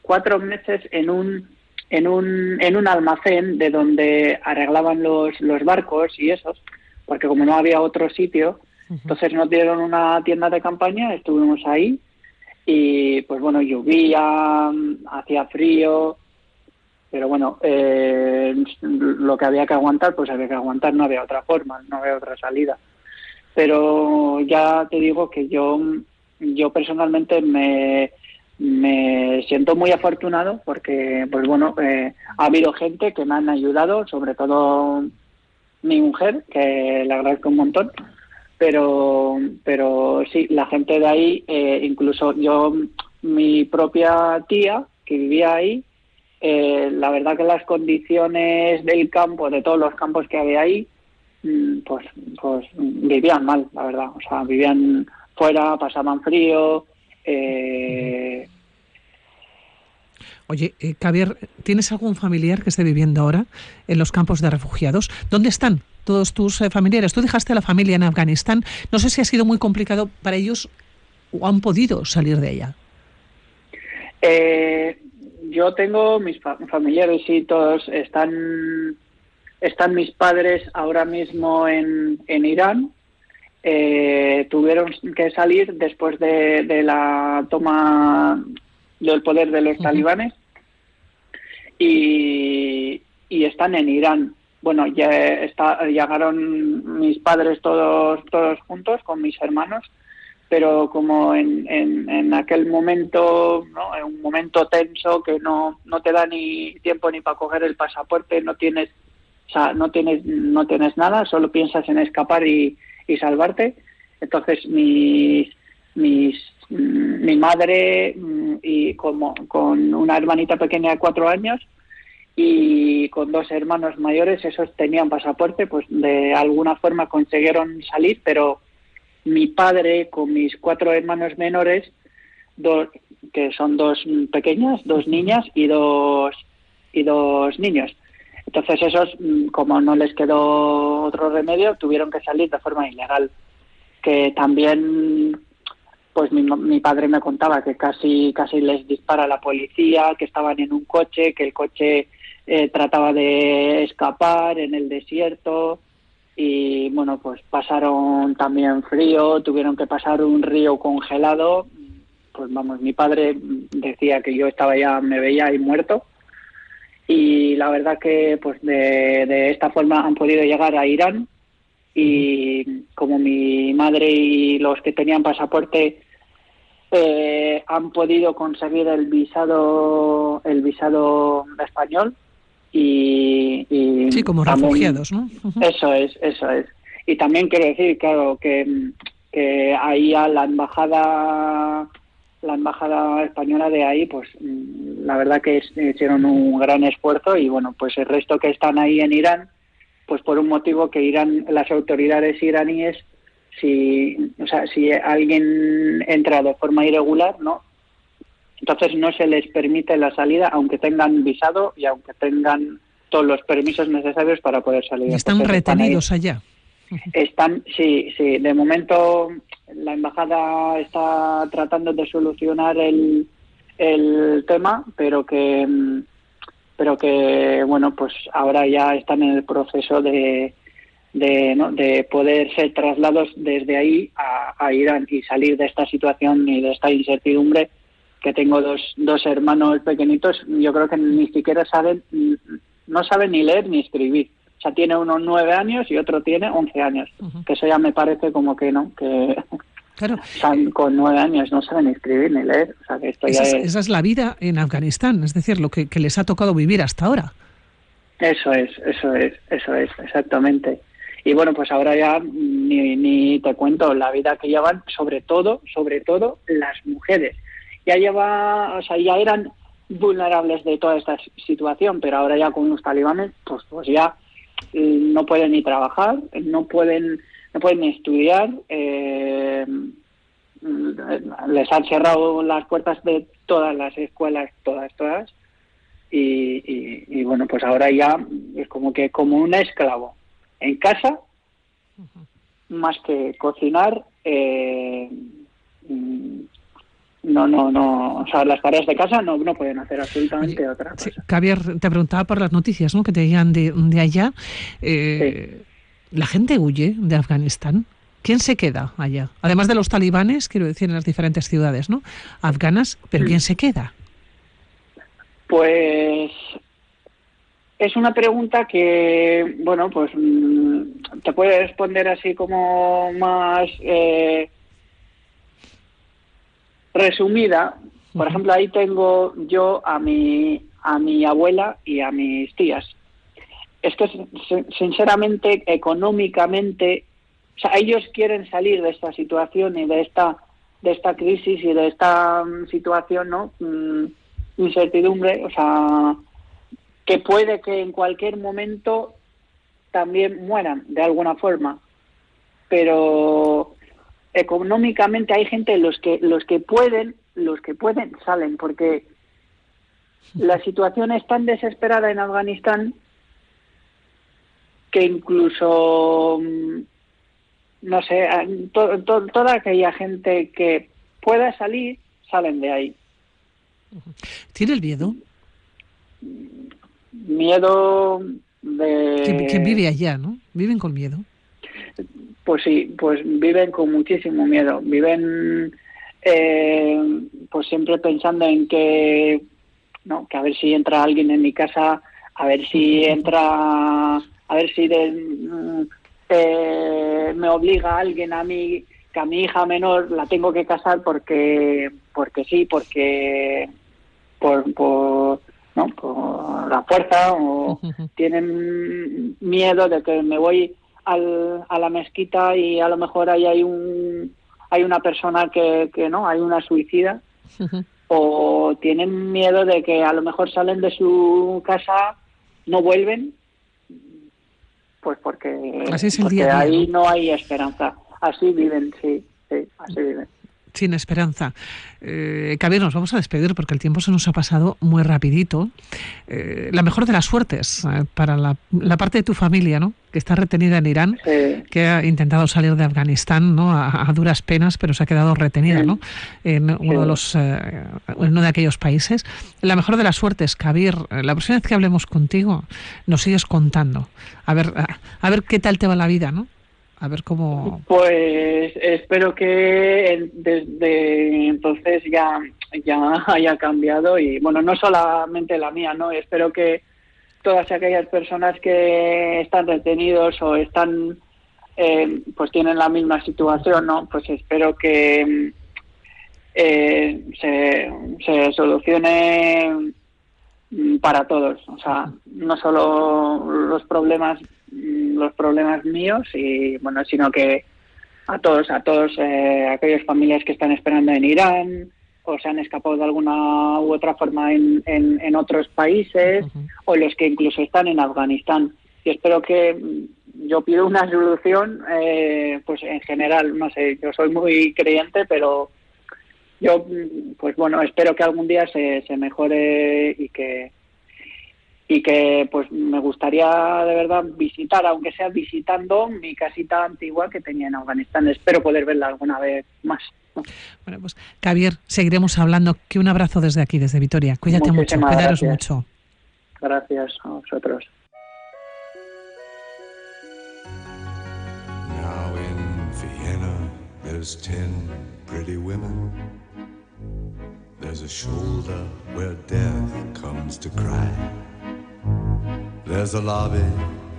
cuatro meses en un en un en un almacén de donde arreglaban los los barcos y esos porque como no había otro sitio, entonces nos dieron una tienda de campaña, estuvimos ahí y pues bueno, llovía, hacía frío, pero bueno, eh, lo que había que aguantar, pues había que aguantar, no había otra forma, no había otra salida. Pero ya te digo que yo, yo personalmente me, me siento muy afortunado porque, pues bueno, eh, ha habido gente que me han ayudado, sobre todo mi mujer, que le agradezco un montón, pero, pero sí, la gente de ahí, eh, incluso yo, mi propia tía, que vivía ahí, eh, la verdad que las condiciones del campo, de todos los campos que había ahí, mm, pues, pues vivían mal, la verdad. O sea, vivían fuera, pasaban frío. Eh, Oye, eh, ¿tienes algún familiar que esté viviendo ahora en los campos de refugiados? ¿Dónde están todos tus eh, familiares? Tú dejaste a la familia en Afganistán. No sé si ha sido muy complicado para ellos o han podido salir de ella. Eh, yo tengo mis familiares y todos están están mis padres ahora mismo en, en Irán. tuvieron que salir después de, la toma del poder de los talibanes y, están en Irán. Bueno, ya está, llegaron mis padres todos, todos juntos con mis hermanos, pero como en, en, aquel momento, ¿no? en un momento tenso que no, no te da ni tiempo ni para coger el pasaporte, no tienes, o sea, no tienes, no tienes nada, solo piensas en escapar y, y salvarte. Entonces mis, mis mi madre mm, y como con una hermanita pequeña de cuatro años y con dos hermanos mayores, esos tenían pasaporte, pues de alguna forma consiguieron salir, pero mi padre con mis cuatro hermanos menores, dos, que son dos pequeñas, dos niñas y dos y dos niños. Entonces esos, mm, como no les quedó otro remedio, tuvieron que salir de forma ilegal. Que también pues mi, mi, padre me contaba que casi casi les dispara la policía, que estaban en un coche, que el coche eh, trataba de escapar en el desierto y bueno, pues pasaron también frío, tuvieron que pasar un río congelado, pues vamos, mi padre decía que yo estaba ya, me veía ahí muerto y la verdad que pues de, de esta forma han podido llegar a Irán y como mi madre y los que tenían pasaporte eh, han podido conseguir el visado el visado español y, sí como refugiados no eso es eso es. Y también quiero decir claro que, que ahí a la embajada la embajada española de ahí pues la verdad que hicieron un gran esfuerzo y bueno, pues el resto que están ahí en Irán, pues por un motivo que Irán, las autoridades iraníes, si, o sea, si alguien entra de forma irregular, ¿no? Entonces no se les permite la salida, aunque tengan visado y aunque tengan todos los permisos necesarios para poder salir. Están retenidos allá. Están, sí, sí. De momento la embajada está tratando de solucionar el, el tema, pero que, pero que bueno, pues ahora ya están en el proceso de de, ¿no? de poder ser trasladados desde ahí a, a Irán y salir de esta situación y de esta incertidumbre que tengo dos, dos hermanos pequeñitos, yo creo que ni siquiera saben, no saben ni leer ni escribir. O sea, tiene uno nueve años y otro tiene once años. Que eso ya me parece como que no, que claro. con nueve años no saben escribir ni leer. O sea, que esto esa, ya es, esa es la vida en Afganistán, es decir, lo que, que les ha tocado vivir hasta ahora. Eso es, eso es, eso es, exactamente. Y bueno, pues ahora ya ni, ni te cuento la vida que llevan, sobre todo, sobre todo las mujeres ya lleva, o sea, ya eran vulnerables de toda esta situación, pero ahora ya con los talibanes, pues, pues ya eh, no pueden ni trabajar, no pueden, no pueden ni estudiar, eh, les han cerrado las puertas de todas las escuelas, todas, todas, y, y, bueno, pues ahora ya es como que como un esclavo en casa, más que cocinar, eh, no, no, no, o sea, las tareas de casa no, no pueden hacer absolutamente otra cosa. Sí, Javier, te preguntaba por las noticias ¿no? que te llegan de, de allá. Eh, ¿La gente huye de Afganistán? ¿Quién se queda allá? Además de los talibanes, quiero decir, en las diferentes ciudades, ¿no? Afganas, pero ¿quién se queda? Pues es una pregunta que, bueno, pues mm, te puede responder así como más eh, resumida, por ejemplo, ahí tengo yo a mi, a mi abuela y a mis tías. Es que, sinceramente, económicamente, o sea, ellos quieren salir de esta situación y de esta, de esta crisis y de esta mm, situación, ¿no? Mm, incertidumbre, o sea, que puede que en cualquier momento también mueran de alguna forma. Pero económicamente hay gente los que los que pueden los que pueden salen porque la situación es tan desesperada en Afganistán que incluso mm, no sé toda aquella gente que pueda salir salen de ahí. Tiene el miedo miedo de que vive allá no viven con miedo pues sí, pues viven con muchísimo miedo, viven eh, pues siempre pensando en que, no, que a ver si entra alguien en mi casa, a ver si entra, a ver si mm, eh, me obliga alguien a mí que a mi hija menor la tengo que casar porque porque sí, porque por, por no por la fuerza o tienen miedo de que me voy al, a la mezquita y a lo mejor ahí hay un hay una persona que, que no hay una suicida. O tienen miedo de que a lo mejor salen de su casa no vuelven pues porque, porque ahí no hay esperanza. Así viven sí sí así viven sin esperanza. Eh, nos vamos a despedir porque el tiempo se nos ha pasado muy rapidito. Eh, la mejor de las suertes eh, para la, parte de tu familia, ¿no? Que está retenida en Irán, que ha intentado salir de Afganistán, ¿no? A, duras penas, pero se ha quedado retenida, ¿no? En uno de los, eh, uno de aquellos países. La mejor de las suertes, Kabir. La próxima vez que hablemos contigo, nos sigues contando. A ver, a ver qué tal te va la vida, ¿no? A ver cómo. Pues espero que desde entonces ya, ya haya cambiado y, bueno, no solamente la mía, ¿no? Espero que todas aquellas personas que están detenidos o están, eh, pues tienen la misma situación, ¿no? Pues espero que eh, se, se solucione para todos, o sea, no solo los problemas Mm, los problemas míos y bueno sino que a todos a todos eh, aquellas familias que están esperando en Irán o se han escapado de alguna u otra forma en, en, otros países o los que incluso están en Afganistán. Y espero que mm, yo pido una solución, eh, pues en general, no sé, yo soy muy creyente, pero yo, pues bueno, espero que algún día se, se mejore y que y que pues me gustaría de verdad visitar, aunque sea visitando mi casita antigua que tenía en Afganistán. Espero poder verla alguna vez más. Bueno, pues Javier, seguiremos hablando. Que un abrazo desde aquí, desde Vitoria. Cuídate mucho, cuidaros mucho. Gracias a vosotros. Now in Vienna, there's ten pretty women. There's a shoulder where death comes to cry. There's a lobby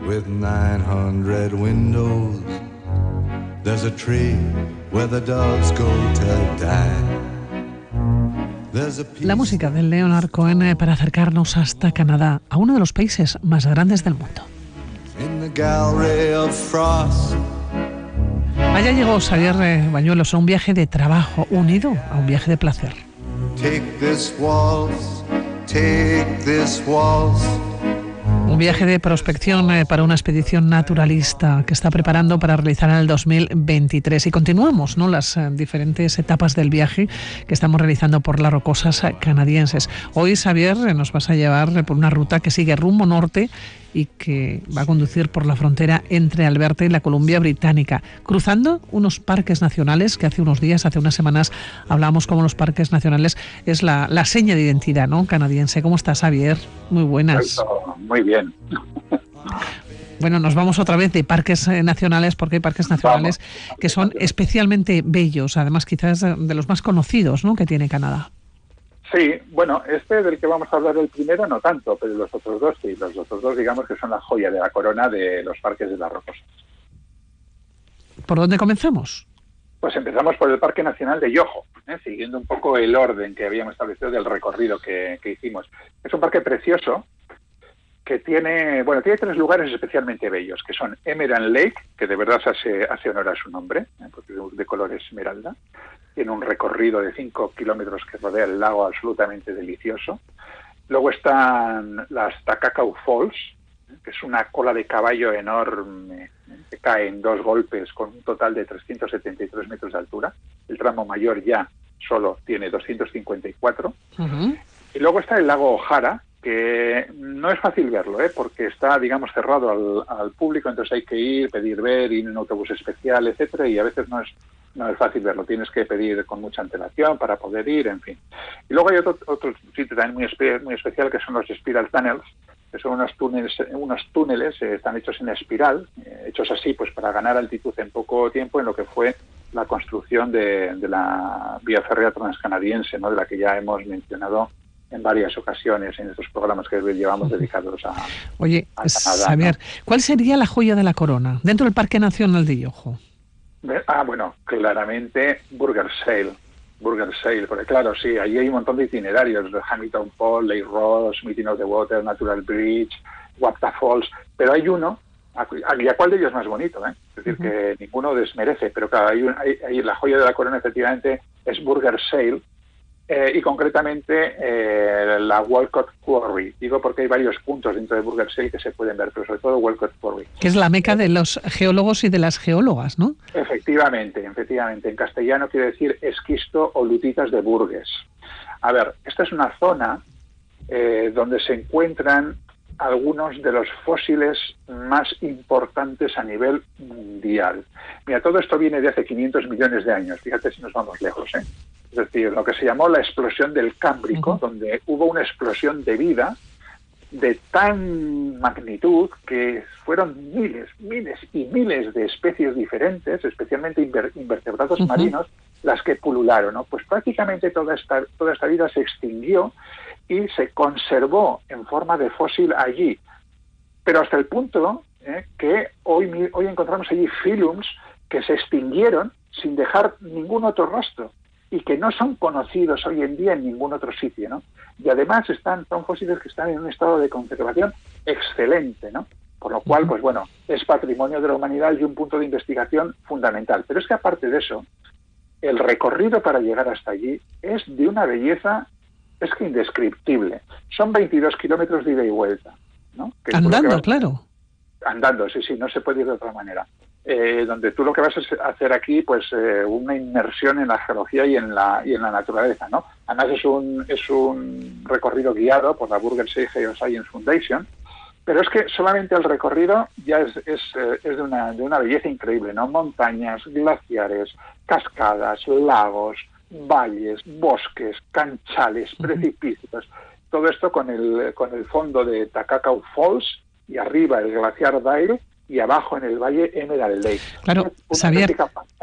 with 900 windows. There's a tree where the dogs go to die. La música de Leonard Cohen eh, para acercarnos hasta Canadá, a uno de los países más grandes del mundo. Allá llegó Xavier eh, Bañuelos a un viaje de trabajo unido a un viaje de placer. Take this waltz, take this waltz. Un viaje de prospección eh, para una expedición naturalista que está preparando para realizar en el 2023. Y continuamos ¿no? las eh, diferentes etapas del viaje que estamos realizando por las rocosas canadienses. Hoy, Xavier, eh, nos vas a llevar por una ruta que sigue rumbo norte y que va a conducir por la frontera entre Alberta y la Columbia Británica, cruzando unos parques nacionales que hace unos días, hace unas semanas, hablábamos como los parques nacionales es la, la seña de identidad ¿no? canadiense. ¿Cómo estás, Javier? Muy buenas. Muy bien. Bueno, nos vamos otra vez de parques eh, nacionales porque hay parques nacionales que son especialmente bellos, además quizás de los más conocidos ¿no? que tiene Canadá. Sí, bueno, este del que vamos a hablar el primero no tanto, pero los otros dos sí, los otros dos digamos que son la joya de la corona de los parques de las Rocosas. ¿Por dónde comenzamos? Pues empezamos por el Parque Nacional de Yoho, ¿eh? siguiendo un poco el orden que habíamos establecido del recorrido que, que hicimos. Es un parque precioso, que tiene, bueno, tiene tres lugares especialmente bellos, que son Emerald Lake, que de verdad hace, hace honor a su nombre, ¿eh? porque de color esmeralda. Tiene un recorrido de 5 kilómetros que rodea el lago absolutamente delicioso. Luego están las Takakau Falls, ¿eh? que es una cola de caballo enorme que cae en dos golpes con un total de 373 metros de altura. El tramo mayor ya solo tiene 254. Y luego está el lago Ojara, que no es fácil verlo, ¿eh? porque está, digamos, cerrado al, público, entonces hay que ir, pedir ver, ir en un autobús especial, etcétera, y a veces no es no es fácil verlo, tienes que pedir con mucha antelación para poder ir, en fin. Y luego hay otro, otro sitio también muy, muy especial que son los Spiral Tunnels, que son unos túneles, unos túneles eh, están hechos en espiral, eh, hechos así pues para ganar altitud en poco tiempo en lo que fue la construcción de, de la vía férrea transcanadiense, ¿no? de la que ya hemos mencionado en varias ocasiones en estos programas que llevamos dedicados a. Oye, a ver, ¿cuál sería la joya de la corona dentro del Parque Nacional de Yoho? Ah, bueno, claramente Burger Sale. Burger Sale, porque claro, sí, allí hay un montón de itinerarios, Hamilton Falls, Lake Ross, Meeting of the Water, Natural Bridge, Wapta Falls, pero hay uno, ¿y a cuál de ellos es más bonito? Eh? Es decir, que ninguno desmerece, pero claro, hay, hay, la joya de la corona efectivamente es Burger Sale, eh, y concretamente eh, la Walcott Quarry. Digo porque hay varios puntos dentro de Burger que se pueden ver, pero sobre todo Walcott Quarry. Que es la meca de los geólogos y de las geólogas, ¿no? Efectivamente, efectivamente. En castellano quiere decir esquisto o lutitas de Burgues. A ver, esta es una zona eh, donde se encuentran algunos de los fósiles más importantes a nivel mundial. Mira, todo esto viene de hace 500 millones de años. Fíjate si nos vamos lejos, ¿eh? es decir, lo que se llamó la explosión del Cámbrico, donde hubo una explosión de vida de tan magnitud que fueron miles, miles y miles de especies diferentes, especialmente invertebrados marinos, las que pulularon. ¿no? Pues prácticamente toda esta, toda esta vida se extinguió y se conservó en forma de fósil allí. Pero hasta el punto ¿eh? que hoy, hoy encontramos allí filums que se extinguieron sin dejar ningún otro rastro y que no son conocidos hoy en día en ningún otro sitio, ¿no? Y además están, son fósiles que están en un estado de conservación excelente, ¿no? Por lo cual, pues bueno, es patrimonio de la humanidad y un punto de investigación fundamental. Pero es que aparte de eso, el recorrido para llegar hasta allí es de una belleza, es que indescriptible. Son 22 kilómetros de ida y vuelta. ¿no? Andando, claro. Andando, sí, sí, no se puede ir de otra manera. Eh, donde tú lo que vas a hacer aquí, pues eh, una inmersión en la geología y en la, y en la naturaleza, ¿no? Además es un, es un recorrido guiado por la Burger Geoscience Foundation, pero es que solamente el recorrido ya es, es, eh, es de, una, de una belleza increíble, ¿no? Montañas, glaciares, cascadas, lagos, valles, bosques, canchales, precipicios. Todo esto con el, con el fondo de Takakau Falls y arriba el glaciar Daire y abajo en el valle Emerald Lake. Claro, Xavier,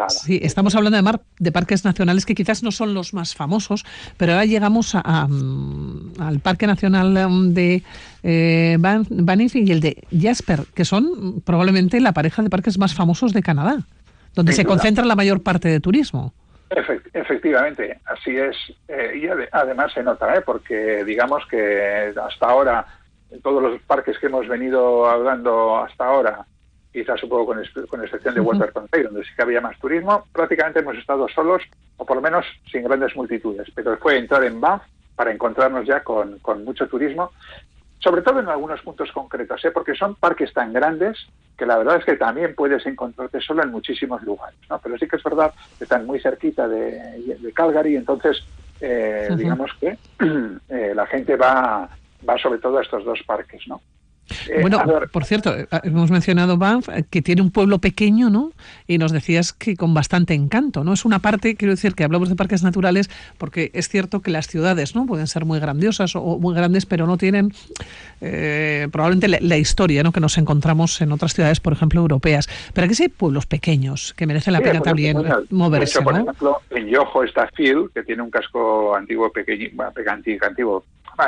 sí, estamos hablando de, mar, de parques nacionales que quizás no son los más famosos, pero ahora llegamos a, mm, al Parque Nacional mm, de eh, Banff y el de Jasper, que son probablemente la pareja de parques más famosos de Canadá, donde se concentra la mayor parte de turismo. Efectivamente, así es. Eh, y además se nota, ¿eh? porque digamos que hasta ahora en todos los parques que hemos venido hablando hasta ahora, quizás un poco con, con excepción de Water Country, donde sí que había más turismo, prácticamente hemos estado solos, o por lo menos sin grandes multitudes. Pero fue entrar en Banff para encontrarnos ya con, con mucho turismo, sobre todo en algunos puntos concretos, ¿eh? porque son parques tan grandes que la verdad es que también puedes encontrarte solo en muchísimos lugares. ¿no? Pero sí que es verdad que están muy cerquita de, de Calgary, entonces eh, digamos que eh, la gente va va sobre todo a estos dos parques, ¿no? Eh, bueno, por cierto, eh, hemos mencionado Banff, eh, que tiene un pueblo pequeño, ¿no? Y nos decías que con bastante encanto, ¿no? Es una parte, quiero decir, que hablamos de parques naturales, porque es cierto que las ciudades, ¿no? Pueden ser muy grandiosas o muy grandes, pero no tienen probablemente la, historia, ¿no? Que nos encontramos en otras ciudades, por ejemplo, europeas. Pero aquí sí hay pueblos pequeños que merecen la pena también moverse, Por ejemplo, en Yoho está Phil, que tiene un casco antiguo, pequeño, antiguo,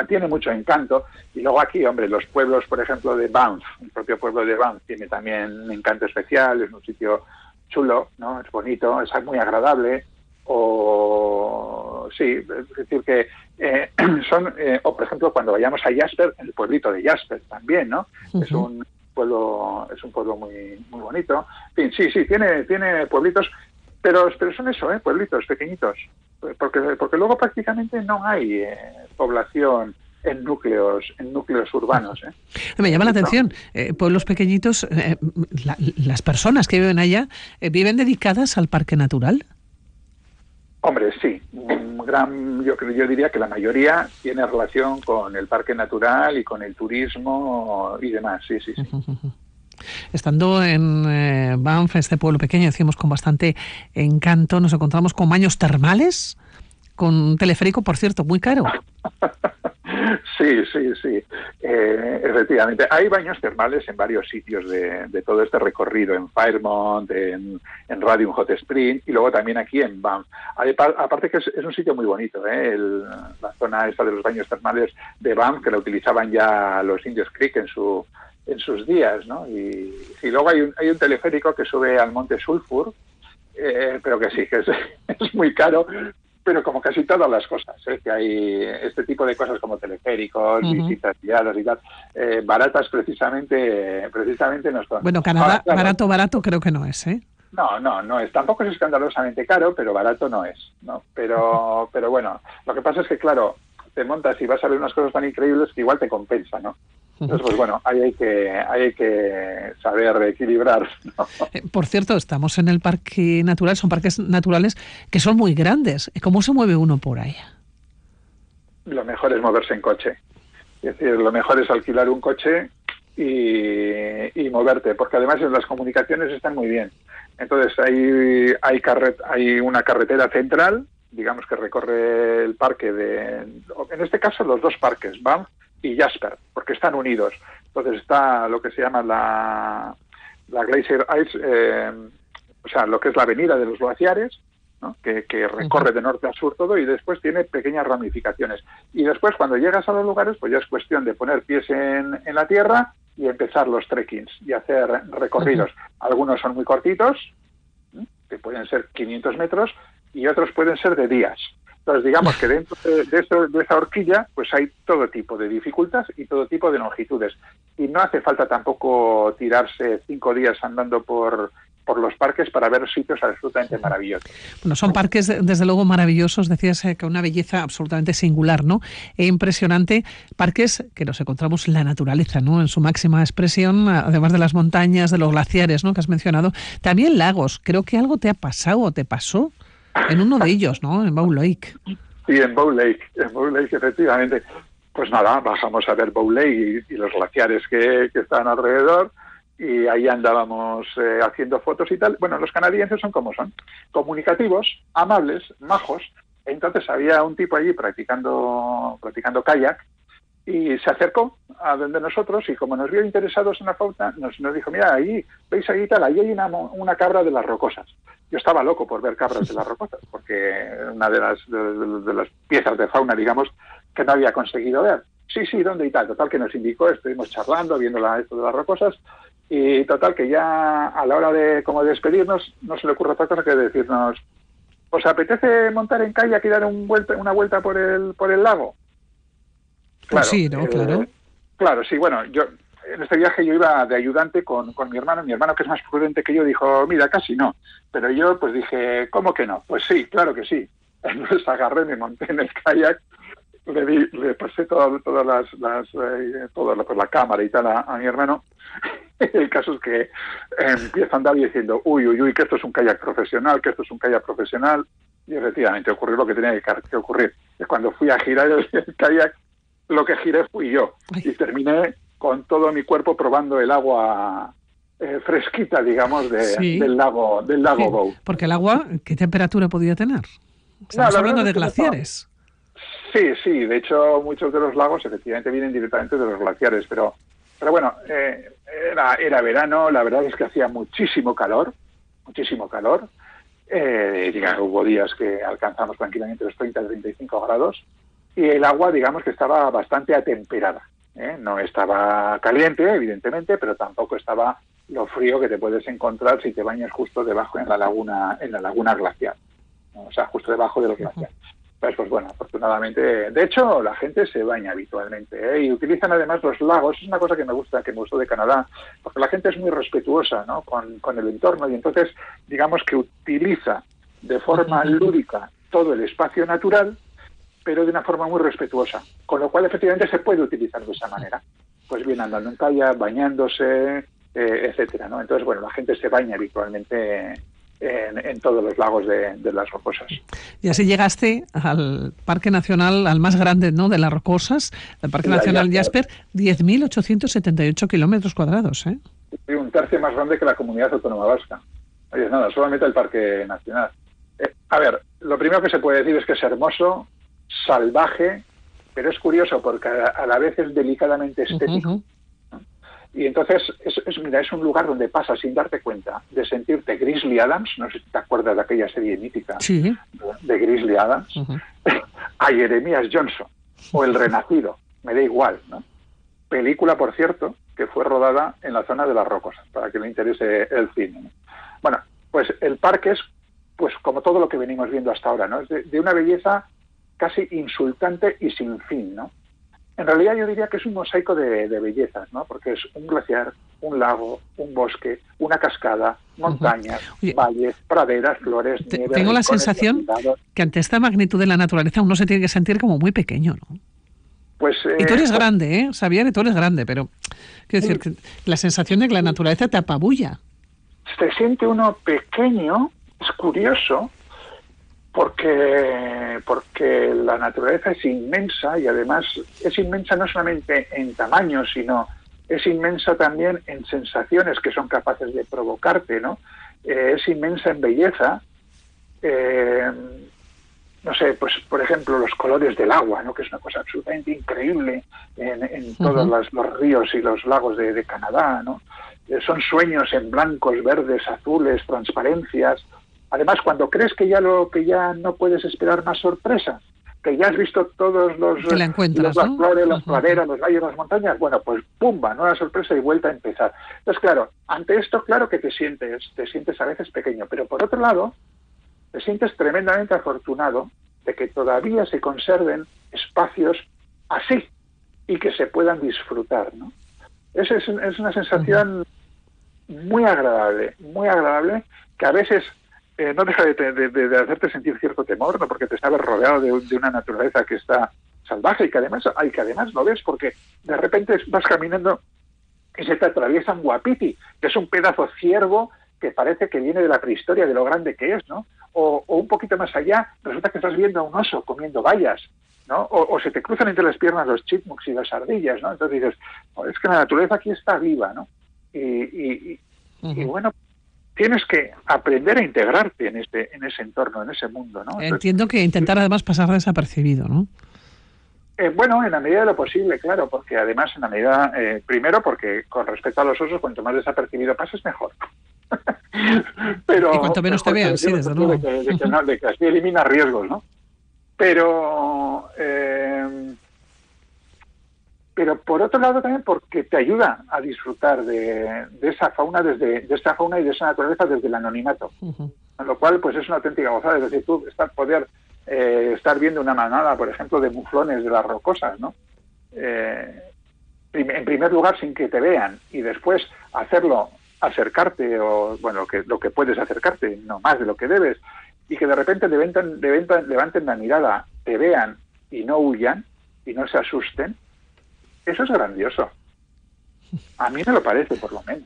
tiene mucho encanto. Y luego aquí, hombre, los pueblos, por ejemplo, de Banff, el propio pueblo de Banff tiene también un encanto especial, es un sitio chulo, ¿no? Es bonito, es muy agradable. O sí, es decir que eh, son, eh, o por ejemplo, cuando vayamos a Jasper, el pueblito de Jasper también, ¿no? Es un pueblo, es un pueblo muy, muy bonito. En fin, sí, sí, tiene, tiene pueblitos pero, pero son eso, ¿eh? pueblitos pequeñitos, porque, porque luego prácticamente no hay eh, población en núcleos en núcleos urbanos. ¿eh? Me llama la atención, eh, pueblos pequeñitos, las personas que viven allá, ¿viven dedicadas al parque natural? Hombre, sí. Gran, yo, yo diría que la mayoría tiene relación con el parque natural y con el turismo y demás. Sí, sí, sí. Estando en eh, Banff, este pueblo pequeño, decimos con bastante encanto, nos encontramos con baños termales, con un teleférico, por cierto, muy caro. Sí, sí, sí, eh, efectivamente. Hay baños termales en varios sitios de, todo este recorrido, en Fairmont, en, en, Radium Hot Spring y luego también aquí en Banff. Aparte que es, un sitio muy bonito, ¿eh? la zona esta de los baños termales de Banff, que la utilizaban ya los indios Creek en su en sus días, ¿no? Y, luego hay un, hay un teleférico que sube al Monte Sulfur, eh, pero que sí, que es, es, muy caro, pero como casi todas las cosas, ¿eh? que hay este tipo de cosas como teleféricos, visitas guiadas y tal, eh, baratas precisamente, precisamente no son. Bueno, Canadá, barato, barato creo que no es, ¿eh? No, no, no es. Tampoco es escandalosamente caro, pero barato no es, ¿no? Pero, pero bueno, lo que pasa es que, claro, te montas y vas a ver unas cosas tan increíbles que igual te compensa, ¿no? Entonces, pues bueno, ahí hay que, hay que saber equilibrar. Eh, por cierto, estamos en el parque natural, son parques naturales que son muy grandes. ¿Cómo se mueve uno por ahí? Lo mejor es moverse en coche. Es decir, lo mejor es alquilar un coche y, moverte, porque además las comunicaciones están muy bien. Entonces hay, hay, hay una carretera central, digamos que recorre el parque de, en este caso los dos parques, Banff y Jasper, porque están unidos. Entonces está lo que se llama la, la Glacier Ice, eh, o sea, lo que es la avenida de los glaciares, que, recorre de norte a sur todo y después tiene pequeñas ramificaciones. Y después cuando llegas a los lugares, pues ya es cuestión de poner pies en, en la tierra y empezar los trekkings y hacer recorridos. Algunos son muy cortitos, que pueden ser 500 metros, y otros pueden ser de días. Entonces, digamos que dentro de, de, esa horquilla, pues hay todo tipo de dificultades y todo tipo de longitudes. Y no hace falta tampoco tirarse cinco días andando por por los parques para ver sitios absolutamente maravillosos. Bueno, son parques desde luego maravillosos, decías eh, que una belleza absolutamente singular, ¿no? E impresionante, parques que nos encontramos en la naturaleza, ¿no? En su máxima expresión, además de las montañas, de los glaciares, ¿no? Que has mencionado, también lagos. Creo que algo te ha pasado o te pasó en uno de ellos, ¿no? En Bow Lake. Sí, en Bow Lake, en Bow Lake efectivamente. Pues nada, bajamos a ver Bow Lake y, los glaciares que, que están alrededor y ahí andábamos eh, haciendo fotos y tal. Bueno, los canadienses son como son, comunicativos, amables, majos. Entonces había un tipo allí practicando, practicando kayak y se acercó a donde nosotros y como nos vio interesados en la fauna, nos, nos dijo, mira, ahí, veis ahí tal, ahí hay una, una cabra de las rocosas. Yo estaba loco por ver cabras de las rocosas, porque una de las, de las piezas de fauna, digamos, que no había conseguido ver. Sí, sí, ¿dónde y tal? Total, que nos indicó, estuvimos charlando, viendo la, esto de las rocosas, y total, que ya a la hora de como despedirnos, no se le ocurre otra cosa que decirnos, ¿os apetece montar en kayak y dar un vuelta, una vuelta por el, por el lago? Pues claro, sí, ¿no? claro. Claro, sí, bueno, yo en este viaje yo iba de ayudante con, con mi hermano, mi hermano que es más prudente que yo dijo, mira, casi no, pero yo pues dije, ¿cómo que no? Pues sí, claro que sí. Entonces agarré, me monté en el kayak le, di, le pasé todas las, las eh, toda la, pues, la, cámara y tal a, mi hermano. el caso es que empieza a andar diciendo, uy, uy, uy, que esto es un kayak profesional, que esto es un kayak profesional. Y efectivamente ocurrió lo que tenía que, ocurrir. Es cuando fui a girar el, kayak, lo que giré fui yo. Y terminé con todo mi cuerpo probando el agua eh, fresquita, digamos, del lago del lago Bow. Porque el agua, ¿qué temperatura podía tener? Estamos hablando de glaciares. Sí, sí, de hecho muchos de los lagos efectivamente vienen directamente de los glaciares, pero, pero bueno, eh, era, era verano, la verdad es que hacía muchísimo calor, muchísimo calor. Eh, hubo días que alcanzamos tranquilamente los 30 35 grados y el agua, digamos que estaba bastante atemperada. ¿Eh? No estaba caliente, evidentemente, pero tampoco estaba lo frío que te puedes encontrar si te bañas justo debajo en la laguna, en la laguna glacial, o sea, justo debajo de los glaciares. Pues, pues bueno, afortunadamente, de hecho la gente se baña habitualmente ¿eh? y utilizan además los lagos, es una cosa que me gusta, que me gustó de Canadá, porque la gente es muy respetuosa ¿no? con, con el entorno y entonces digamos que utiliza de forma lúdica todo el espacio natural, pero de una forma muy respetuosa, con lo cual efectivamente se puede utilizar de esa manera. Pues bien, andando en calle, bañándose, eh, etcétera, ¿no? Entonces, bueno, la gente se baña habitualmente en, todos los lagos de, las Rocosas. Y así llegaste al Parque Nacional, al más grande ¿no? de las Rocosas, el Parque Nacional Jasper, 10.878 kilómetros cuadrados. ¿eh? Un tercio más grande que la comunidad autónoma vasca. Oye, nada, solamente el Parque Nacional. Eh, a ver, lo primero que se puede decir es que es hermoso, salvaje, pero es curioso porque a, la vez es delicadamente estético. Y entonces, es, mira, es un lugar donde pasas sin darte cuenta de sentirte Grizzly Adams, no sé si te acuerdas de aquella serie mítica de, Grizzly Adams, a Jeremías Johnson o El Renacido, me da igual, ¿no? Película, por cierto, que fue rodada en la zona de las Rocosas, para que le interese el cine. Bueno, pues el parque es, pues como todo lo que venimos viendo hasta ahora, ¿no? Es de, de una belleza casi insultante y sin fin, ¿no? En realidad yo diría que es un mosaico de, bellezas, ¿no? Porque es un glaciar, un lago, un bosque, una cascada, montañas, valles, praderas, flores, nieve. Tengo la sensación que ante esta magnitud de la naturaleza uno se tiene que sentir como muy pequeño, ¿no? Pues, y tú eres eh, grande, ¿eh? Sabía que tú eres grande, pero quiero decir que la sensación de que la naturaleza te apabulla. Se siente uno pequeño, es curioso, porque, porque la naturaleza es inmensa y además es inmensa no solamente en tamaño, sino es inmensa también en sensaciones que son capaces de provocarte, ¿no? Eh, es inmensa en belleza. Eh, no sé, pues por ejemplo los colores del agua, ¿no? que es una cosa absolutamente increíble en, todos los, ríos y los lagos de, Canadá, ¿no? Eh, son sueños en blancos, verdes, azules, transparencias, Además, cuando crees que ya lo que ya no puedes esperar más sorpresas, que ya has visto todos los, los las flores, las praderas, los valles, las montañas, bueno, pues pumba, nueva sorpresa y vuelta a empezar. Entonces, claro, ante esto, claro que te sientes, te sientes a veces pequeño, pero por otro lado, te sientes tremendamente afortunado de que todavía se conserven espacios así y que se puedan disfrutar, ¿no? Esa es, es una sensación muy agradable, muy agradable, que a veces eh, no deja de, hacerte sentir cierto temor, ¿no? porque te sabes rodeado de, una naturaleza que está salvaje y que además, hay que además no ves porque de repente vas caminando y se te atraviesa un guapiti, que es un pedazo ciervo que parece que viene de la prehistoria, de lo grande que es, ¿no? O, un poquito más allá, resulta que estás viendo a un oso comiendo bayas, ¿no? O, se te cruzan entre las piernas los chipmunks y las ardillas, ¿no? Entonces dices, es que la naturaleza aquí está viva, ¿no? Y, y bueno, tienes que aprender a integrarte en este en ese entorno, en ese mundo, ¿no? Entiendo que intentar además pasar desapercibido, ¿no? Eh, bueno, en la medida de lo posible, claro, porque además en la medida, eh, primero porque con respecto a los osos, cuanto más desapercibido pases, mejor. Pero, y cuanto menos te vean, sí, desde luego. De que, así elimina riesgos, ¿no? Pero eh, pero por otro lado también porque te ayuda a disfrutar de, esa fauna desde de esa fauna y de esa naturaleza desde el anonimato. Con lo cual pues es una auténtica gozada. Es decir tú estar poder eh, estar viendo una manada por ejemplo de muflones de las rocosas no eh, en primer lugar sin que te vean y después hacerlo acercarte o bueno lo que lo que puedes acercarte no más de lo que debes y que de repente levanten, levanten, levanten la mirada te vean y no huyan y no se asusten eso es grandioso. A mí me lo parece, por lo menos.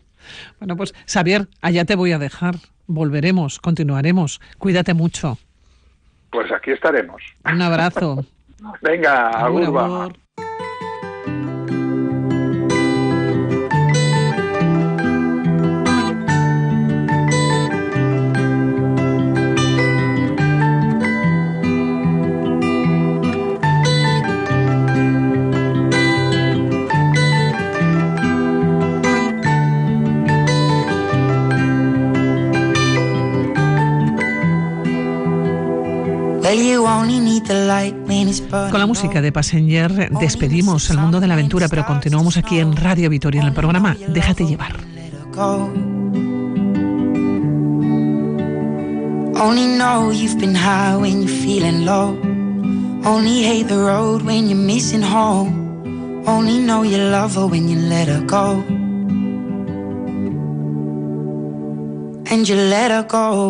Bueno, pues Xavier, allá te voy a dejar. Volveremos, continuaremos. Cuídate mucho. Pues aquí estaremos. Un abrazo. Venga, agur. Con la música de Passenger despedimos el mundo de la aventura, pero continuamos aquí en Radio Vitoria en el programa Déjate llevar. Only know you've been feeling low. Only hate the road when you're missing home. Only know you love her when you let her go. And you let her go.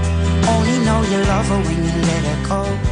only know you love her when you let her go.